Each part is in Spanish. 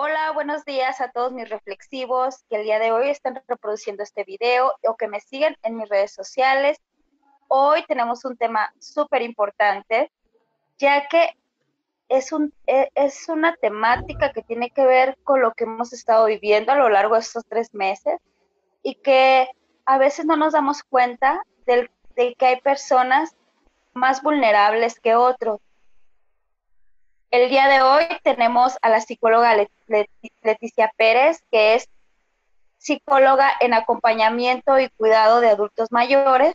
Hola, buenos días a todos mis reflexivos que el día de hoy están reproduciendo este video o que me siguen en mis redes sociales. Hoy tenemos un tema súper importante, ya que es, un, e, es una temática que tiene que ver con lo que hemos estado viviendo a lo largo de estos tres meses y que a veces no nos damos cuenta del, de que hay personas más vulnerables que otros el día de hoy tenemos a la psicóloga Leticia Pérez, que es psicóloga en acompañamiento y cuidado de adultos mayores.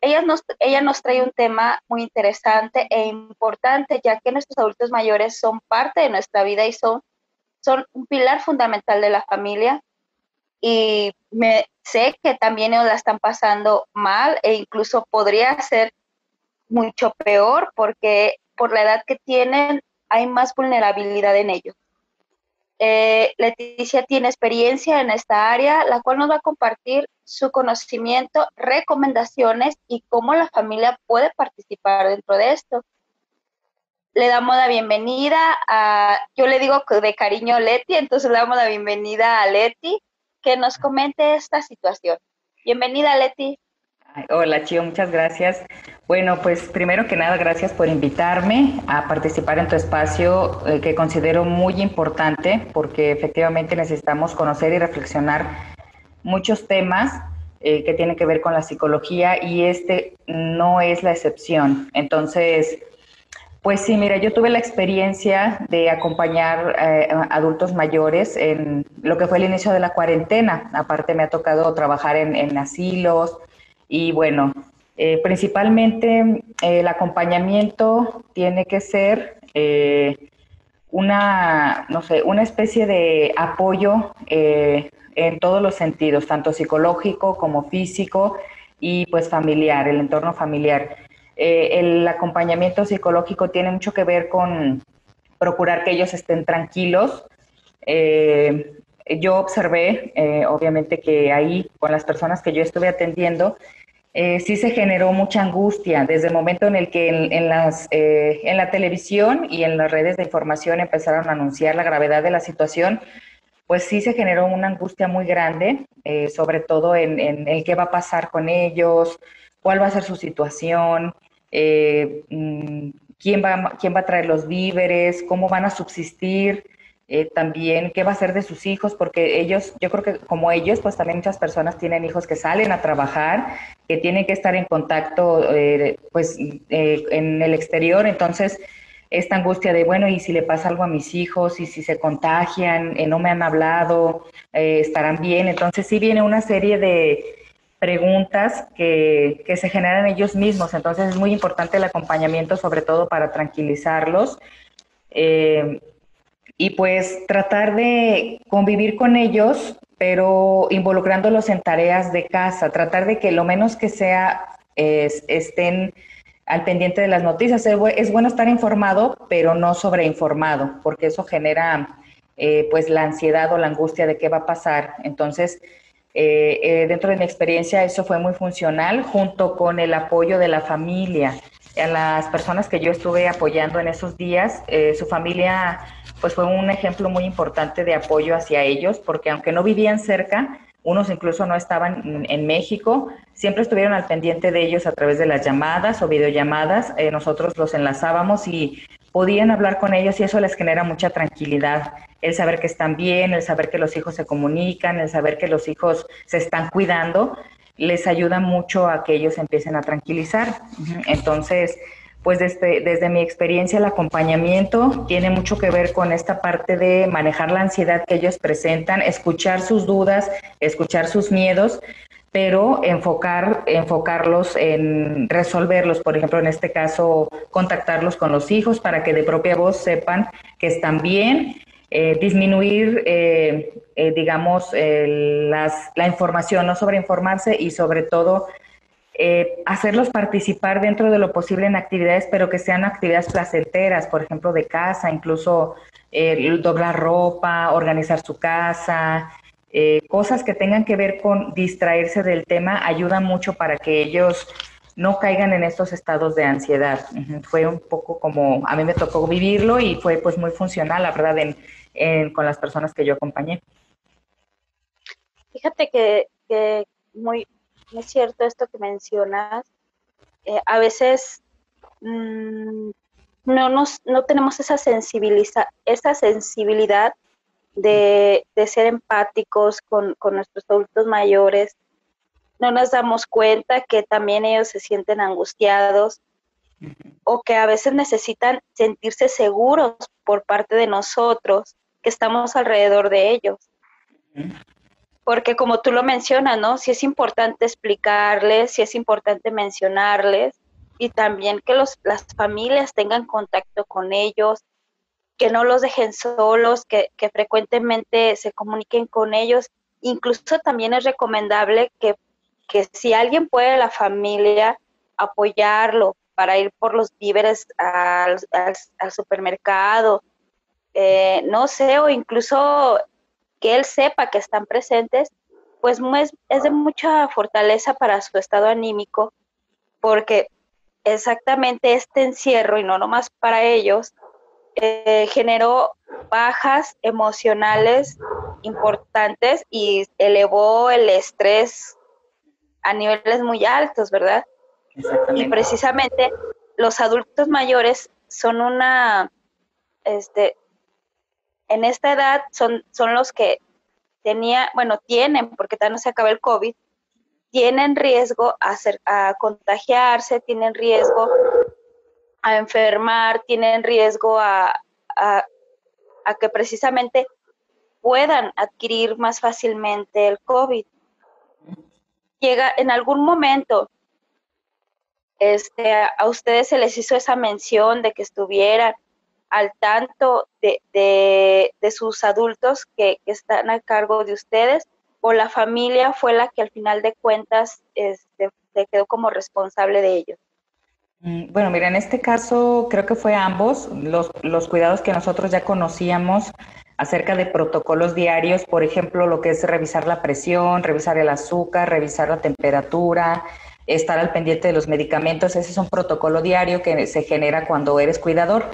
Ella nos, ella nos trae un tema muy interesante e importante, ya que nuestros adultos mayores son parte de nuestra vida y son, son un pilar fundamental de la familia. Y me sé que también ellos la están pasando mal e incluso podría ser mucho peor porque por la edad que tienen hay más vulnerabilidad en ellos. Eh, Leticia tiene experiencia en esta área, la cual nos va a compartir su conocimiento, recomendaciones y cómo la familia puede participar dentro de esto. Le damos la bienvenida a, yo le digo de cariño Leti, entonces le damos la bienvenida a Leti que nos comente esta situación. Bienvenida Leti. Hola, Chio, muchas gracias. Bueno, pues primero que nada, gracias por invitarme a participar en tu espacio eh, que considero muy importante porque efectivamente necesitamos conocer y reflexionar muchos temas eh, que tienen que ver con la psicología y este no es la excepción. Entonces, pues sí, mira, yo tuve la experiencia de acompañar eh, adultos mayores en lo que fue el inicio de la cuarentena. Aparte me ha tocado trabajar en, en asilos y bueno, eh, principalmente eh, el acompañamiento tiene que ser eh, una, no sé, una especie de apoyo en todos los sentidos, tanto psicológico como físico y pues familiar, el entorno familiar. el acompañamiento psicológico tiene mucho que ver con procurar que ellos estén tranquilos. yo observé, obviamente, que ahí con las personas que yo estuve atendiendo, eh, sí se generó mucha angustia desde el momento en el que en, las, eh, en la televisión y en las redes de información empezaron a anunciar la gravedad de la situación, pues sí se generó una angustia muy grande, eh, sobre todo en, en, el qué va a pasar con ellos, cuál va a ser su situación, mm, quién, va, quién va a traer los víveres, cómo van a subsistir. Eh, también qué va a ser de sus hijos, porque ellos, yo creo que como ellos, pues también muchas personas tienen hijos que salen a trabajar, que tienen que estar en contacto, eh, pues, eh, en el exterior, entonces esta angustia de, bueno, y si le pasa algo a mis hijos, y si se contagian, no me han hablado, estarán bien, entonces sí viene una serie de preguntas que, que se generan ellos mismos, entonces es muy importante el acompañamiento, sobre todo para tranquilizarlos. Eh, y pues tratar de convivir con ellos, pero involucrándolos en tareas de casa, tratar de que lo menos que sea estén al pendiente de las noticias. Es bueno estar informado, pero no sobreinformado, porque eso genera eh, pues la ansiedad o la angustia de qué va a pasar. Entonces, eh, eh, dentro de mi experiencia eso fue muy funcional, junto con el apoyo de la familia. A las personas que yo estuve apoyando en esos días, su familia pues fue un ejemplo muy importante de apoyo hacia ellos, porque aunque no vivían cerca, unos incluso no estaban en México, siempre estuvieron al pendiente de ellos a través de las llamadas o videollamadas, eh, nosotros los enlazábamos y podían hablar con ellos y eso les genera mucha tranquilidad, el saber que están bien, el saber que los hijos se comunican, el saber que los hijos se están cuidando, les ayuda mucho a que ellos empiecen a tranquilizar. Entonces, pues desde, desde mi experiencia el acompañamiento tiene mucho que ver con esta parte de manejar la ansiedad que ellos presentan, escuchar sus dudas, escuchar sus miedos, pero enfocar, enfocarlos en resolverlos, por ejemplo, en este caso, contactarlos con los hijos para que de propia voz sepan que están bien, eh, disminuir, eh, eh, digamos, las, la información, no sobreinformarse y sobre todo eh, hacerlos participar dentro de lo posible en actividades, pero que sean actividades placenteras, por ejemplo, de casa, incluso eh, doblar ropa, organizar su casa, eh, cosas que tengan que ver con distraerse del tema, ayudan mucho para que ellos no caigan en estos estados de ansiedad. Fue un poco como, a mí me tocó vivirlo y fue pues muy funcional, la verdad, en, con las personas que yo acompañé. Fíjate que muy, es cierto esto que mencionas. Eh, a veces mm, no, nos, no tenemos esa, sensibiliza, esa sensibilidad de, ser empáticos con, con, nuestros adultos mayores. No nos damos cuenta que también ellos se sienten angustiados o que a veces necesitan sentirse seguros por parte de nosotros que estamos alrededor de ellos. Porque como tú lo mencionas, ¿no? Sí es importante explicarles, sí es importante mencionarles y también que los, las familias tengan contacto con ellos, que no los dejen solos, que, que frecuentemente se comuniquen con ellos. Incluso también es recomendable que, que si alguien puede la familia apoyarlo para ir por los víveres al, al, supermercado, eh, no sé, o incluso que él sepa que están presentes, pues es, de mucha fortaleza para su estado anímico, porque exactamente este encierro, y no nomás para ellos, eh, generó bajas emocionales importantes y elevó el estrés a niveles muy altos, ¿verdad? Y precisamente los adultos mayores son una, este, en esta edad son, son los que tenía, bueno, tienen, porque todavía no se acaba el COVID, tienen riesgo a, hacer, a contagiarse, tienen riesgo a enfermar, tienen riesgo a, a, a que precisamente puedan adquirir más fácilmente el COVID. Llega en algún momento, este, a ustedes se les hizo esa mención de que estuvieran al tanto de, sus adultos que, están a cargo de ustedes o la familia fue la que al final de cuentas este, se quedó como responsable de ellos? Mm, bueno, mira, en este caso creo que fue ambos, los, los cuidados que nosotros ya conocíamos acerca de protocolos diarios, por ejemplo, lo que es revisar la presión, revisar el azúcar, revisar la temperatura, estar al pendiente de los medicamentos, ese es un protocolo diario que se genera cuando eres cuidador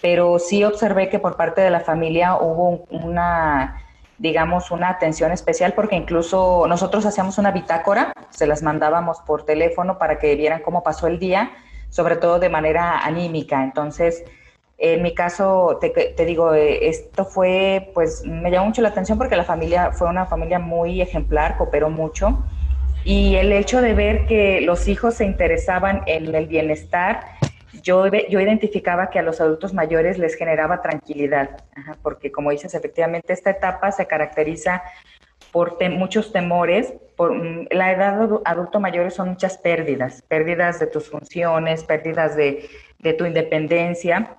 pero sí observé que por parte de la familia hubo una, digamos, una atención especial porque incluso nosotros hacíamos una bitácora, se las mandábamos por teléfono para que vieran cómo pasó el día, sobre todo de manera anímica. Entonces, en mi caso, te, te, digo, esto fue, pues me llamó mucho la atención porque la familia fue una familia muy ejemplar, cooperó mucho. Y el hecho de ver que los hijos se interesaban en el bienestar yo, yo identificaba que a los adultos mayores les generaba tranquilidad, porque como dices, efectivamente esta etapa se caracteriza por muchos temores, por mm, la edad adulto mayor son muchas pérdidas, pérdidas de tus funciones, pérdidas de, de tu independencia.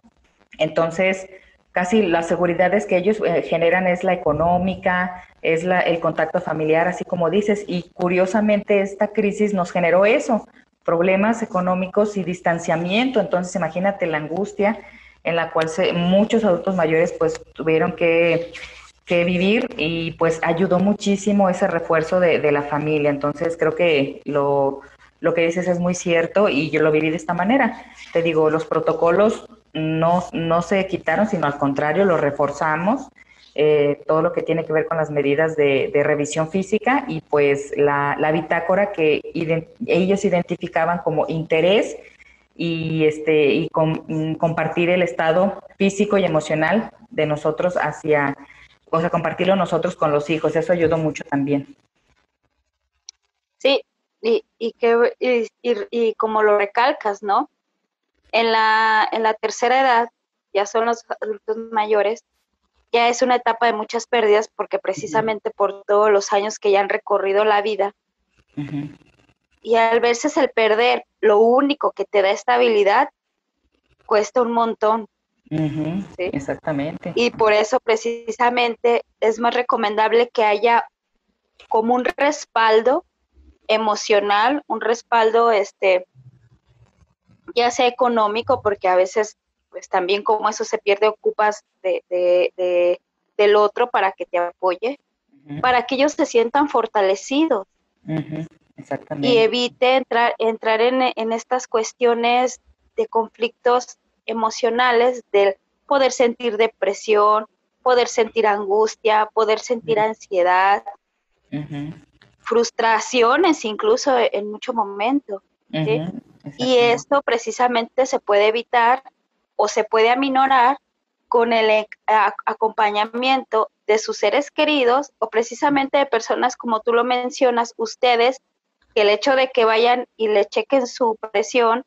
Entonces, casi las seguridades que ellos eh, generan es la económica, es la, el contacto familiar, así como dices, y curiosamente esta crisis nos generó eso, problemas económicos y distanciamiento. Entonces, imagínate la angustia en la cual se, muchos adultos mayores pues tuvieron que, vivir y pues ayudó muchísimo ese refuerzo de, la familia. Entonces, creo que lo, lo que dices es muy cierto y yo lo viví de esta manera. Te digo, los protocolos no, no se quitaron, sino al contrario, los reforzamos eh, todo lo que tiene que ver con las medidas de, revisión física y pues la, bitácora que ellos identificaban como interés y, este, y mm, compartir el estado físico y emocional de nosotros hacia, o sea, compartirlo nosotros con los hijos, eso ayudó mucho también. Sí, y, y, que, y, y, como lo recalcas, ¿no? En la, en la tercera edad, ya son los adultos mayores, ya es una etapa de muchas pérdidas porque precisamente por todos los años que ya han recorrido la vida. Y al verse el perder, lo único que te da estabilidad, cuesta un montón. Exactamente. Y por eso precisamente es más recomendable que haya como un respaldo emocional, un respaldo este ya sea económico, porque a veces pues también como eso se pierde, ocupas de, del otro para que te apoye, para que ellos se sientan fortalecidos. Y evite entrar, entrar en, en estas cuestiones de conflictos emocionales, del poder sentir depresión, poder sentir angustia, poder sentir ansiedad, frustraciones incluso en mucho momento. Y esto precisamente se puede evitar o se puede aminorar con el acompañamiento de sus seres queridos o precisamente de personas como tú lo mencionas, ustedes, que el hecho de que vayan y le chequen su presión,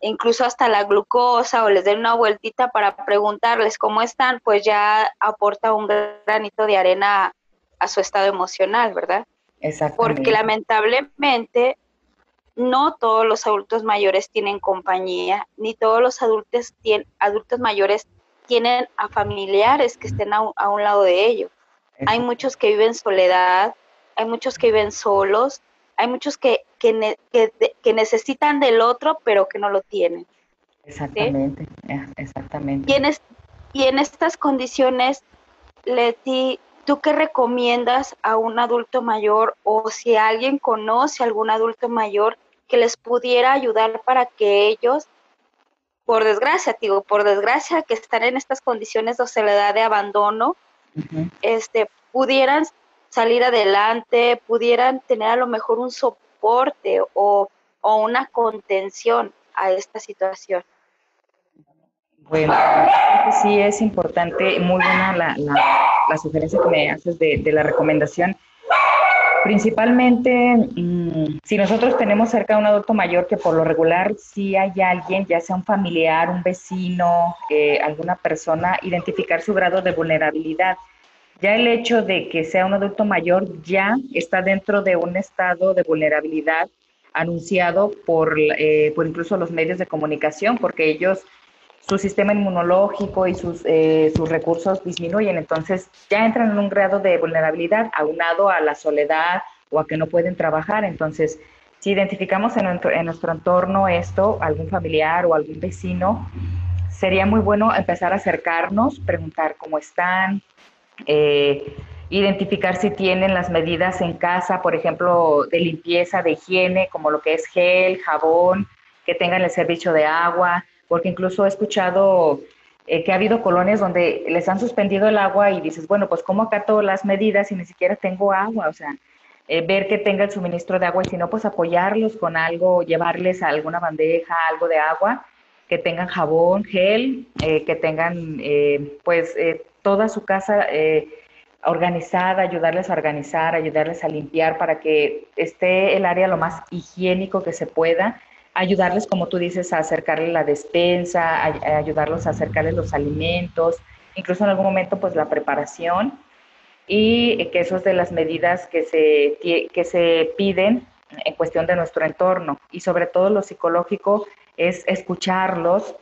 incluso hasta la glucosa o les den una vueltita para preguntarles cómo están, pues ya aporta un granito de arena a su estado emocional, ¿verdad? Porque lamentablemente no todos los adultos mayores tienen compañía, ni todos los adultos, tienen, adultos mayores tienen a familiares que estén a, un lado de ellos. Hay muchos que viven soledad, hay muchos que viven solos, hay muchos que, que, que, necesitan del otro, pero que no lo tienen. Exactamente, exactamente. Y en, y en estas condiciones, Leti, ¿tú qué recomiendas a un adulto mayor o si alguien conoce a algún adulto mayor que les pudiera ayudar para que ellos, por desgracia, digo, por desgracia que están en estas condiciones de soledad, de abandono, este, pudieran salir adelante, pudieran tener a lo mejor un soporte o, o una contención a esta situación? Bueno, sí es importante, muy buena la, la, sugerencia que me haces de, de la recomendación. Principalmente, mm, si nosotros tenemos cerca a un adulto mayor, que por lo regular si hay alguien, ya sea un familiar, un vecino, eh, alguna persona, identificar su grado de vulnerabilidad. Ya el hecho de que sea un adulto mayor ya está dentro de un estado de vulnerabilidad anunciado por, eh, por incluso los medios de comunicación, porque ellos su sistema inmunológico y sus, eh, sus recursos disminuyen, entonces ya entran en un grado de vulnerabilidad aunado a la soledad o a que no pueden trabajar. Entonces, si identificamos en nuestro, en nuestro entorno esto, algún familiar o algún vecino, sería muy bueno empezar a acercarnos, preguntar cómo están, eh, identificar si tienen las medidas en casa, por ejemplo, de limpieza, de higiene, como lo que es gel, jabón, que tengan el servicio de agua, porque incluso he escuchado eh, que ha habido colonias donde les han suspendido el agua y dices, bueno, pues ¿cómo acato las medidas y ni siquiera tengo agua? O sea, eh, ver que tenga el suministro de agua y si no, pues apoyarlos con algo, llevarles alguna bandeja, algo de agua, que tengan jabón, gel, eh, que tengan pues toda su casa organizada, ayudarles a organizar, ayudarles a limpiar para que esté el área lo más higiénico que se pueda ayudarles, como tú dices, a acercarle la despensa, a, ayudarlos a acercarles los alimentos, incluso en algún momento pues la preparación. Y que eso es de las medidas que se, que se piden en cuestión de nuestro entorno. Y sobre todo lo psicológico es escucharlos,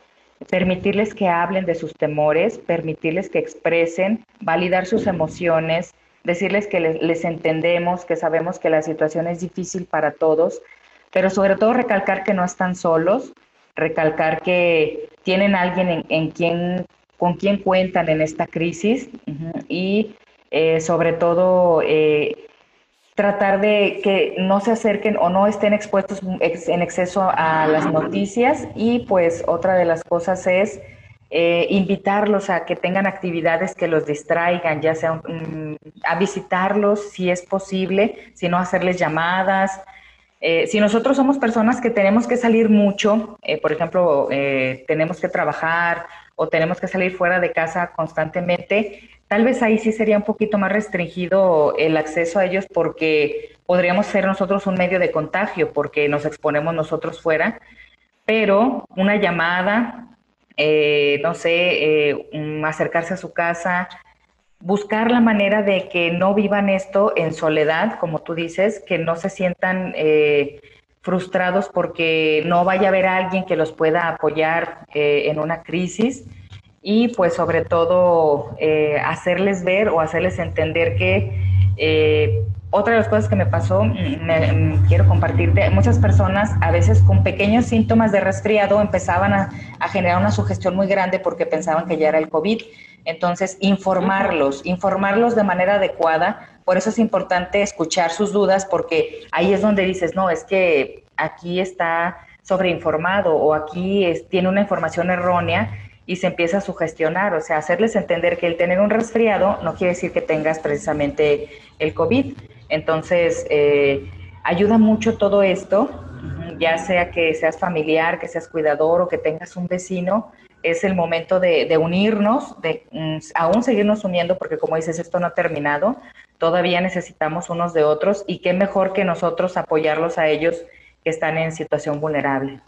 permitirles que hablen de sus temores, permitirles que expresen, validar sus emociones, decirles que les entendemos, que sabemos que la situación es difícil para todos, pero sobre todo recalcar que no están solos, recalcar que tienen alguien en, quien, con quien cuentan en esta crisis y eh, sobre todo eh, tratar de que no se acerquen o no estén expuestos en exceso a las noticias. Y pues otra de las cosas es eh, invitarlos a que tengan actividades que los distraigan, ya sea a visitarlos si es posible, si no hacerles llamadas, eh, si nosotros somos personas que tenemos que salir mucho, eh, por ejemplo, eh, tenemos que trabajar o tenemos que salir fuera de casa constantemente, tal vez ahí sí sería un poquito más restringido el acceso a ellos porque podríamos ser nosotros un medio de contagio porque nos exponemos nosotros fuera, pero una llamada, no sé, acercarse a su casa, buscar la manera de que no vivan esto en soledad, como tú dices, que no se sientan eh, frustrados porque no vaya a haber alguien que los pueda apoyar eh, en una crisis. Y pues sobre todo eh, hacerles ver o hacerles entender que otra de las cosas que me pasó, me, mm, quiero compartirte, muchas personas a veces con pequeños síntomas de resfriado empezaban a, a generar una sugestión muy grande porque pensaban que ya era el COVID entonces, informarlos, informarlos de manera adecuada. Por eso es importante escuchar sus dudas, porque ahí es donde dices, no, es que aquí está sobreinformado o aquí tiene una información errónea. y se empieza a sugestionar, o sea, hacerles entender que el tener un resfriado no quiere decir que tengas precisamente el COVID. Entonces, eh, ayuda mucho todo esto, ya sea que seas familiar, que seas cuidador o que tengas un vecino, es el momento de, unirnos, de mm, aún seguirnos uniendo, porque como dices, esto no ha terminado, todavía necesitamos unos de otros y qué mejor que nosotros apoyarlos a ellos que están en situación vulnerable.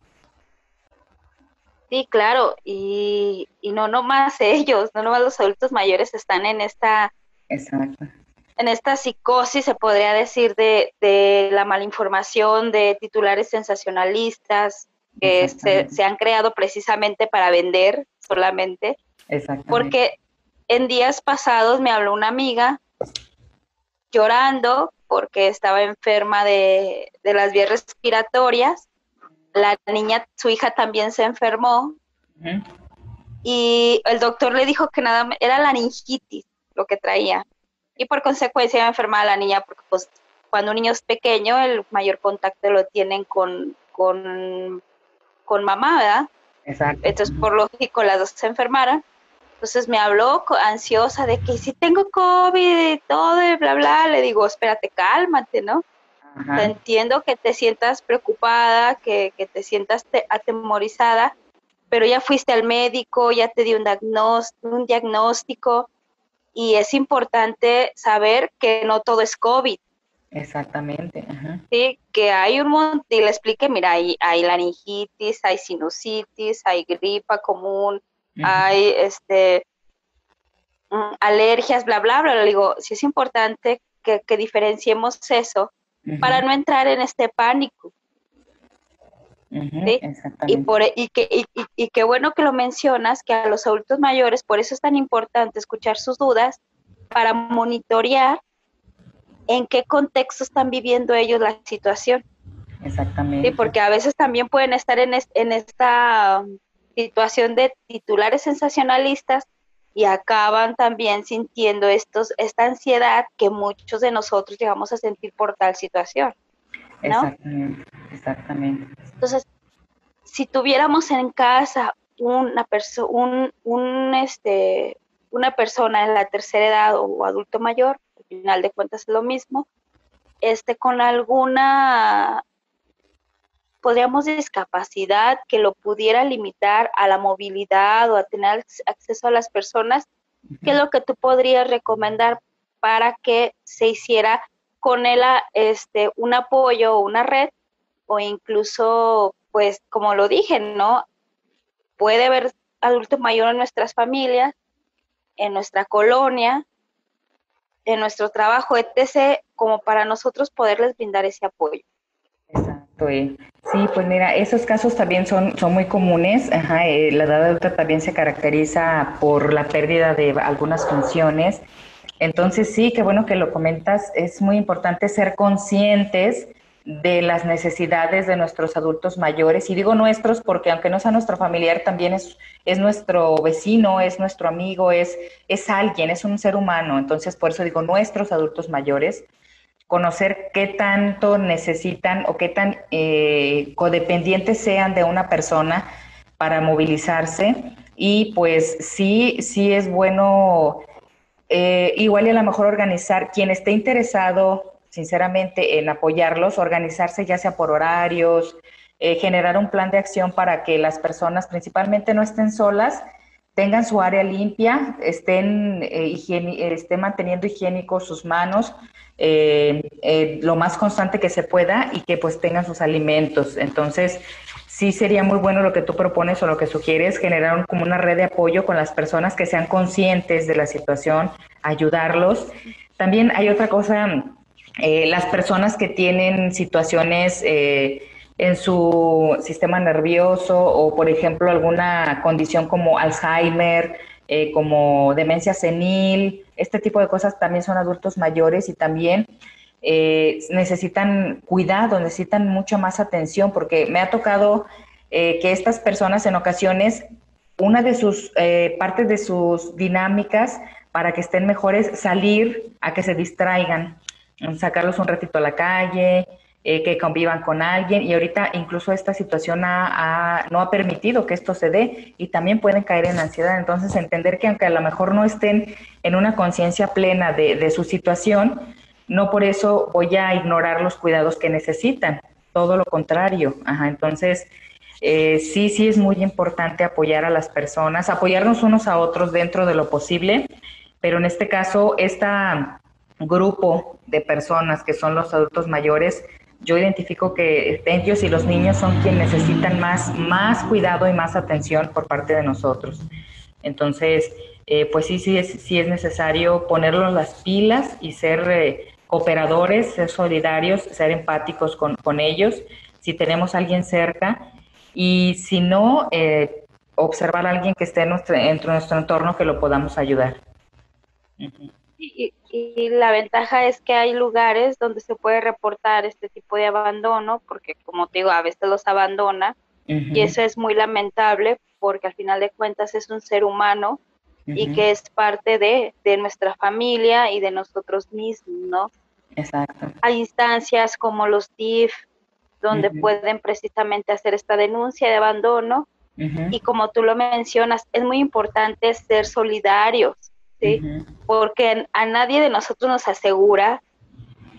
Sí, claro, y, y no nomás ellos, no nomás los adultos mayores están en esta, Exacto. en esta psicosis, se podría decir, de, de la malinformación, de titulares sensacionalistas, que se, se, han creado precisamente para vender solamente. Porque en días pasados me habló una amiga llorando porque estaba enferma de, de las vías respiratorias. La niña, su hija también se enfermó. Y el doctor le dijo que nada era laringitis lo que traía. Y por consecuencia iba a enfermar a la niña porque pues cuando un niño es pequeño el mayor contacto lo tienen con, con con mamá, ¿verdad? Exacto. Entonces, por lógico, las dos se enfermaron. Entonces me habló ansiosa de que si tengo COVID y todo y bla, bla, le digo, espérate, cálmate, ¿no? entiendo que te sientas preocupada, que, te sientas atemorizada, pero ya fuiste al médico, ya te dio un, un diagnóstico y es importante saber que no todo es COVID, Exactamente. Sí, que hay un montón, y le expliqué, mira, hay, hay laringitis, hay sinusitis, hay gripa común, hay este mm, alergias, bla, bla, bla. Le digo, sí es importante que, diferenciemos eso para no entrar en este pánico. ¿sí? Y, por, e, y, que, y, y qué bueno que lo mencionas, que a los adultos mayores, por eso es tan importante escuchar sus dudas para monitorear en qué contexto están viviendo ellos la situación. Exactamente. Sí, porque a veces también pueden estar en, en esta um, situación de titulares sensacionalistas y acaban también sintiendo estos, esta ansiedad que muchos de nosotros llegamos a sentir por tal situación. Exactamente, exactamente. Entonces, si tuviéramos en casa una persona, un, un, este, una persona en la tercera edad o adulto mayor, final de cuentas es lo mismo, este, con alguna, podríamos discapacidad que lo pudiera limitar a la movilidad o a tener acceso a las personas, ¿qué es lo que tú podrías recomendar para que se hiciera con él este, un apoyo o una red o incluso, pues, como lo dije, ¿no? Puede haber adulto mayor en nuestras familias, en nuestra colonia, en nuestro trabajo, etc., como para nosotros poderles brindar ese apoyo. Exacto. Sí, pues mira, esos casos también son, son muy comunes. Ajá, eh, la edad adulta también se caracteriza por la pérdida de algunas funciones. Entonces sí, qué bueno que lo comentas. Es muy importante ser conscientes de las necesidades de nuestros adultos mayores. Y digo nuestros porque aunque no sea nuestro familiar, también es, es nuestro vecino, es nuestro amigo, es, es alguien, es un ser humano. Entonces, por eso digo nuestros adultos mayores, conocer qué tanto necesitan o qué tan eh, codependientes sean de una persona para movilizarse. Y pues sí, sí es bueno, eh, igual y a lo mejor organizar quien esté interesado sinceramente, en apoyarlos, organizarse ya sea por horarios, eh, generar un plan de acción para que las personas principalmente no estén solas, tengan su área limpia, estén, eh, estén manteniendo higiénicos sus manos eh, lo más constante que se pueda y que pues tengan sus alimentos. Entonces, sí sería muy bueno lo que tú propones o lo que sugieres, generar como una red de apoyo con las personas que sean conscientes de la situación, ayudarlos. También hay otra cosa eh, las personas que tienen situaciones eh, en su sistema nervioso o, por ejemplo, alguna condición como Alzheimer, eh, como demencia senil, este tipo de cosas también son adultos mayores y también necesitan cuidado, necesitan mucha más atención, porque me ha tocado que estas personas en ocasiones, una de sus partes de sus dinámicas para que estén mejores, salir a que se distraigan sacarlos un ratito a la calle, eh, que convivan con alguien y ahorita incluso esta situación no ha permitido que esto se dé y también pueden caer en ansiedad. Entonces entender que aunque a lo mejor no estén en una conciencia plena de, su situación, no por eso voy a ignorar los cuidados que necesitan, todo lo contrario. Entonces, eh, sí, sí es muy importante apoyar a las personas, apoyarnos unos a otros dentro de lo posible, pero en este caso, este grupo de personas que son los adultos mayores, yo identifico que ellos y los niños son quienes necesitan más, más cuidado y más atención por parte de nosotros. Entonces, eh, pues sí, sí es, sí es necesario ponerlos las pilas y ser eh, cooperadores, ser solidarios, ser empáticos con, con, ellos, si tenemos a alguien cerca, y si no, eh, observar a alguien que esté en nuestro, en nuestro entorno que lo podamos ayudar. y, y la ventaja es que hay lugares donde se puede reportar este tipo de abandono, porque como te digo, a veces los abandona y eso es muy lamentable porque al final de cuentas es un ser humano y que es parte de, de, nuestra familia y de nosotros mismos, ¿no? Exacto. Hay instancias como los DIF donde pueden precisamente hacer esta denuncia de abandono y como tú lo mencionas, es muy importante ser solidarios porque a nadie de nosotros nos asegura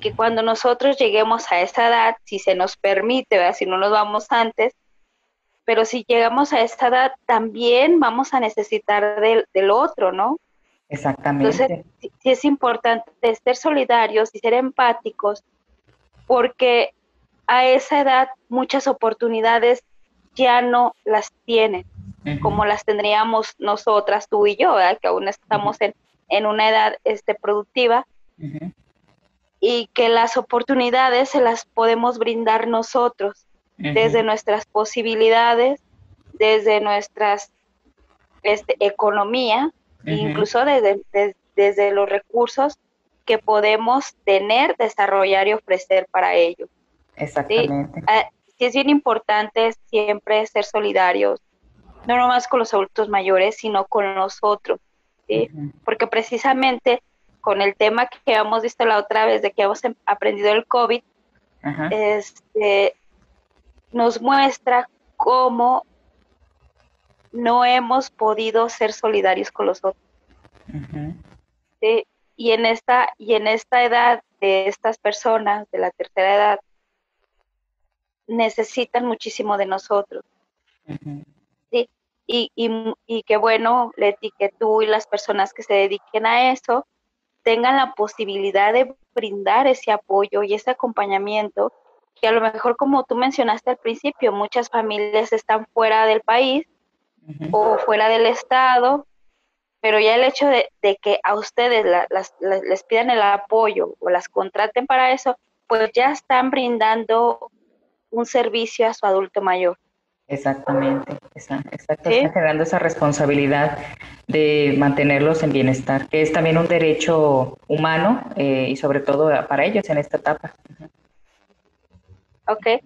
que cuando nosotros lleguemos a esa edad, si se nos permite, si no nos vamos antes, pero si llegamos a esa edad, también vamos a necesitar del, del otro, ¿no? Exactamente. Entonces, sí, es importante ser solidarios y ser empáticos, porque a esa edad muchas oportunidades ya no las tienen como las tendríamos nosotras, tú y yo, que aún estamos en, en, una edad este, productiva, y que las oportunidades se las podemos brindar nosotros, desde nuestras posibilidades, desde nuestras este, economía, incluso desde, desde los recursos que podemos tener, desarrollar y ofrecer para ello. Exactamente. Ah, sí es bien importante siempre ser solidarios, no nomás con los adultos mayores, sino con nosotros, ¿sí? Porque precisamente con el tema que hemos visto la otra vez de que hemos em, aprendido el COVID, este, nos muestra cómo no hemos podido ser solidarios con los otros. ¿sí? Y en esta y en esta edad de estas personas de la tercera edad necesitan muchísimo de nosotros. Y, y, que bueno, Leti, que tú y las personas que se dediquen a eso tengan la posibilidad de brindar ese apoyo y ese acompañamiento, que a lo mejor como tú mencionaste al principio, muchas familias están fuera del país o fuera del estado, pero ya el hecho de, que a ustedes les pidan el apoyo o las contraten para eso, pues ya están brindando un servicio a su adulto mayor. Exactamente, exacto, está generando esa responsabilidad de mantenerlos en bienestar, que es también un derecho humano eh, y sobre todo para ellos en esta etapa. Ok.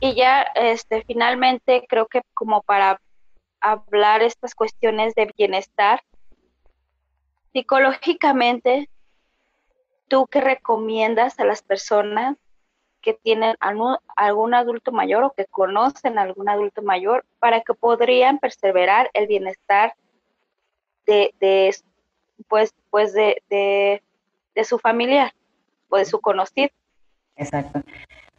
Y ya, este, finalmente, creo que como para hablar estas cuestiones de bienestar, psicológicamente, ¿tú qué recomiendas a las personas que tienen algún, adulto mayor o que conocen a algún adulto mayor para que podrían perseverar el bienestar de, de pues, pues de, de, su familiar o de su conocido. Exacto.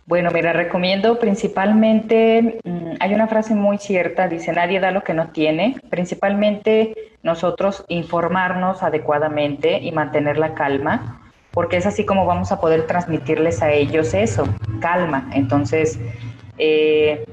Bueno, mira, recomiendo principalmente, mm, hay una frase muy cierta, dice, nadie da lo que no tiene, principalmente nosotros informarnos adecuadamente y mantener la calma, porque es así como vamos a poder transmitirles a ellos eso, calma. Entonces, eh,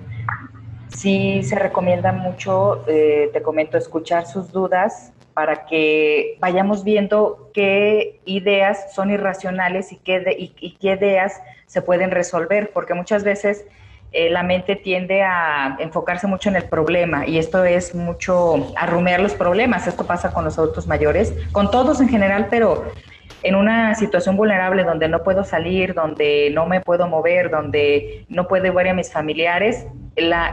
sí se recomienda mucho, eh, te comento, escuchar sus dudas para que vayamos viendo qué ideas son irracionales y qué, y, qué ideas se pueden resolver, porque muchas veces eh, la mente tiende a enfocarse mucho en el problema y esto es mucho arrumear los problemas. Esto pasa con los adultos mayores, con todos en general, pero en una situación vulnerable donde no puedo salir, donde no me puedo mover, donde no puedo ver a mis familiares,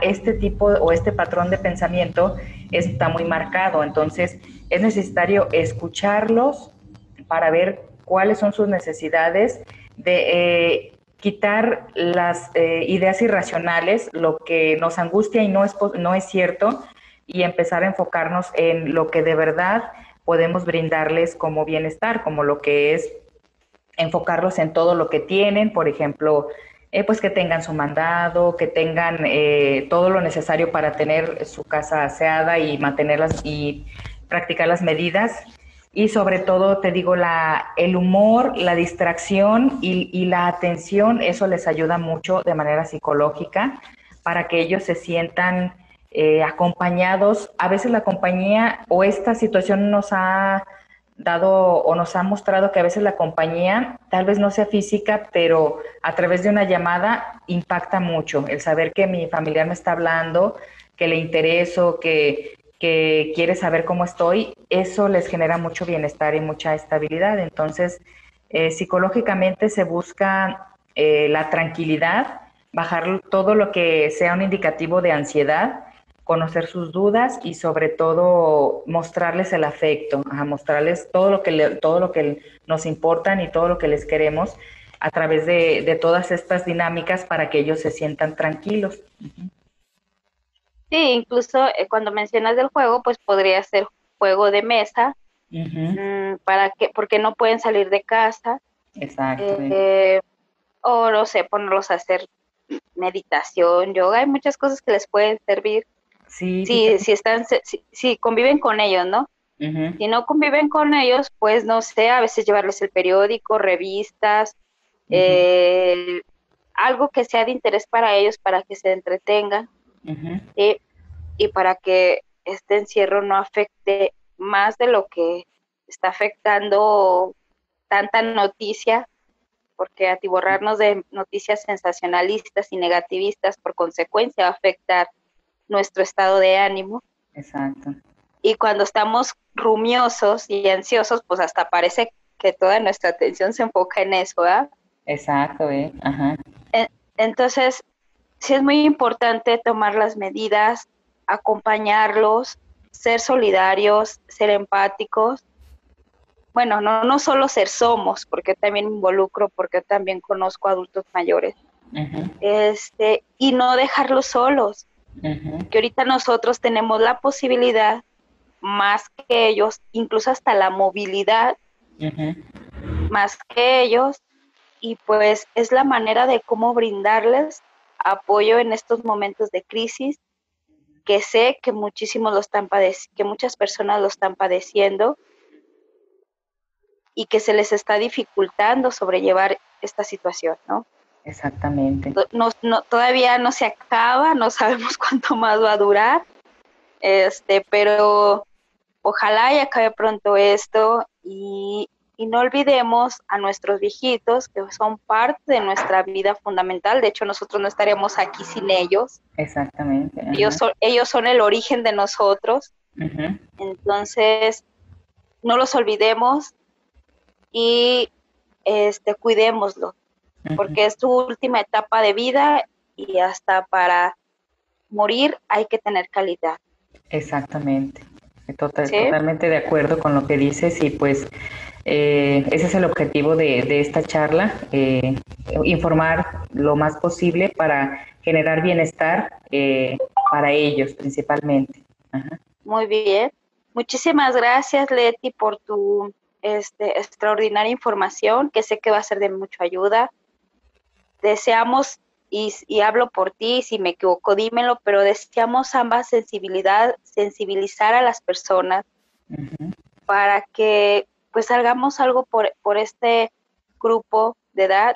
este tipo o este patrón de pensamiento está muy marcado. Entonces es necesario escucharlos para ver cuáles son sus necesidades, de, eh, quitar las eh, ideas irracionales, lo que nos angustia y no es, no es cierto, y empezar a enfocarnos en lo que de verdad podemos brindarles como bienestar, como lo que es enfocarlos en todo lo que tienen, por ejemplo, eh, pues que tengan su mandado, que tengan eh, todo lo necesario para tener su casa aseada y mantenerlas y practicar las medidas. Y sobre todo, te digo, la, el humor, la distracción y, y la atención, eso les ayuda mucho de manera psicológica para que ellos se sientan eh, acompañados. A veces la compañía o esta situación nos ha dado o nos ha mostrado que a veces la compañía, tal vez no sea física, pero a través de una llamada impacta mucho el saber que mi familiar me está hablando, que le intereso, que, que quiere saber cómo estoy, eso les genera mucho bienestar y mucha estabilidad. Entonces, eh, psicológicamente se busca eh, la tranquilidad, bajar todo lo que sea un indicativo de ansiedad conocer sus dudas y sobre todo mostrarles el afecto, a mostrarles todo lo que todo lo que nos importan y todo lo que les queremos a través de, todas estas dinámicas para que ellos se sientan tranquilos. Sí, incluso eh, cuando mencionas del juego, pues podría ser juego de mesa, mm, para que, porque no pueden salir de casa. Exacto. Eh, o no sé, ponerlos a hacer meditación, yoga, hay muchas cosas que les pueden servir Sí, si están, si, conviven con ellos, ¿no? Si no conviven con ellos, pues no sé, a veces llevarles el periódico, revistas, eh, algo que sea de interés para ellos, para que se entretengan y para que este encierro no afecte más de lo que está afectando tanta noticia, porque atiborrarnos de noticias sensacionalistas y negativistas por consecuencia va a afectar nuestro estado de ánimo. Exacto. Y cuando estamos rumiosos y ansiosos, pues hasta parece que toda nuestra atención se enfoca en eso, ¿verdad? Exacto, ¿eh? Ajá. Entonces, sí es muy importante tomar las medidas, acompañarlos, ser solidarios, ser empáticos. Bueno, no, no solo ser somos, porque también involucro, porque también conozco adultos mayores. este, y no dejarlos solos que ahorita nosotros tenemos la posibilidad, más que ellos, incluso hasta la movilidad, más que ellos, y pues es la manera de cómo brindarles apoyo en estos momentos de crisis, que sé que muchísimos lo están padeciendo, que muchas personas lo están padeciendo y que se les está dificultando sobrellevar esta situación, ¿no? Exactamente. No, no, todavía no se acaba, no sabemos cuánto más va a durar, este, pero ojalá y acabe pronto esto y, no olvidemos a nuestros viejitos que son parte de nuestra vida fundamental. De hecho, nosotros no estaríamos aquí sin ellos. Exactamente. Ellos son, ellos son el origen de nosotros. Entonces, no los olvidemos y este, cuidémoslos porque es tu última etapa de vida y hasta para morir hay que tener calidad. Exactamente, totalmente de acuerdo con lo que dices y pues eh, ese es el objetivo de, esta charla, eh, informar lo más posible para generar bienestar eh, para ellos principalmente. Muy bien. Muchísimas gracias, Leti, por tu este, extraordinaria información, que sé que va a ser de mucha ayuda deseamos, y, hablo por ti, si me equivoco, dímelo, pero deseamos ambas sensibilidad, sensibilizar a las personas para que pues salgamos algo por, por este grupo de edad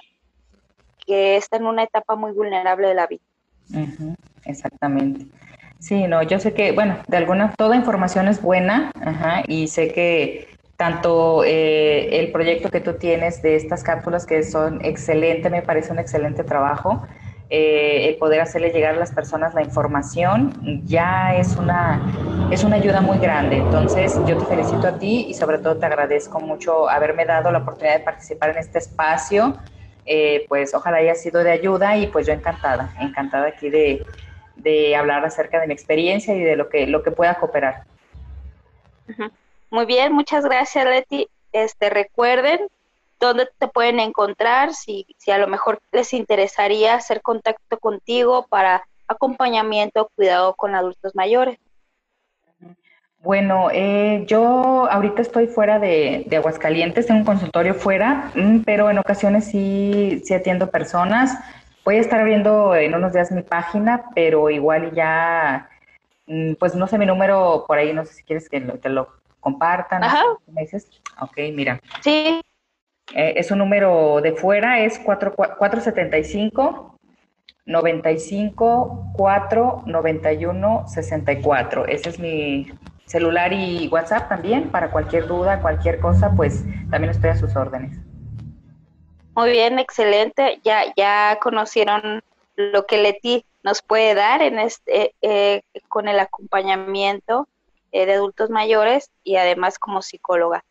que está en una etapa muy vulnerable de la vida. Exactamente. Sí, no, yo sé que, bueno, de alguna, toda información es buena, y sé que tanto eh, el proyecto que tú tienes de estas cápsulas que son excelente, me parece un excelente trabajo. Eh, el poder hacerle llegar a las personas la información ya es una, es una ayuda muy grande. Entonces, yo te felicito a ti y sobre todo te agradezco mucho haberme dado la oportunidad de participar en este espacio. Eh, pues ojalá haya sido de ayuda y pues yo encantada, encantada aquí de, de hablar acerca de mi experiencia y de lo que, lo que pueda cooperar. Muy bien, muchas gracias, Leti. Este, recuerden, dónde te pueden encontrar, si, si a lo mejor les interesaría hacer contacto contigo para acompañamiento, cuidado con adultos mayores. Bueno, eh, yo ahorita estoy fuera de, Aguascalientes, tengo un consultorio fuera, mm, pero en ocasiones sí, sí atiendo personas. Voy a estar abriendo en unos días mi página, pero igual ya, mm, pues no sé mi número por ahí, no sé si quieres que te lo compartan. Ajá. ¿Me dices? Ok, mira. Sí. Eh, es un número de fuera, es 4, 475 95 4 91 64. Ese es mi celular y WhatsApp también, para cualquier duda, cualquier cosa, pues también estoy a sus órdenes. Muy bien, excelente. Ya, ya conocieron lo que Leti nos puede dar en este, eh, con el acompañamiento eh, de adultos mayores y además como psicóloga.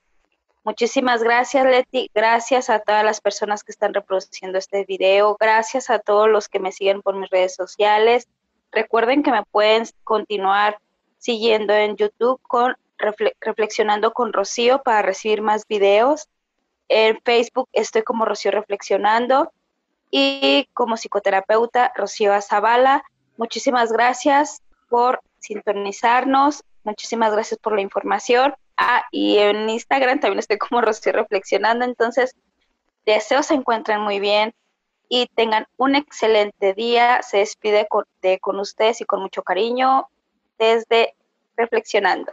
Muchísimas gracias, Leti. Gracias a todas las personas que están reproduciendo este video. Gracias a todos los que me siguen por mis redes sociales. Recuerden que me pueden continuar siguiendo en YouTube con Reflexionando con Rocío para recibir más videos. En Facebook estoy como Rocío Reflexionando y como psicoterapeuta Rocío Azabala. Muchísimas gracias por sintonizarnos. Muchísimas gracias por la información. Ah, y en Instagram también estoy como Rocío Reflexionando. Entonces, deseo se encuentren muy bien y tengan un excelente día. Se despide con, de, con ustedes y con mucho cariño desde Reflexionando.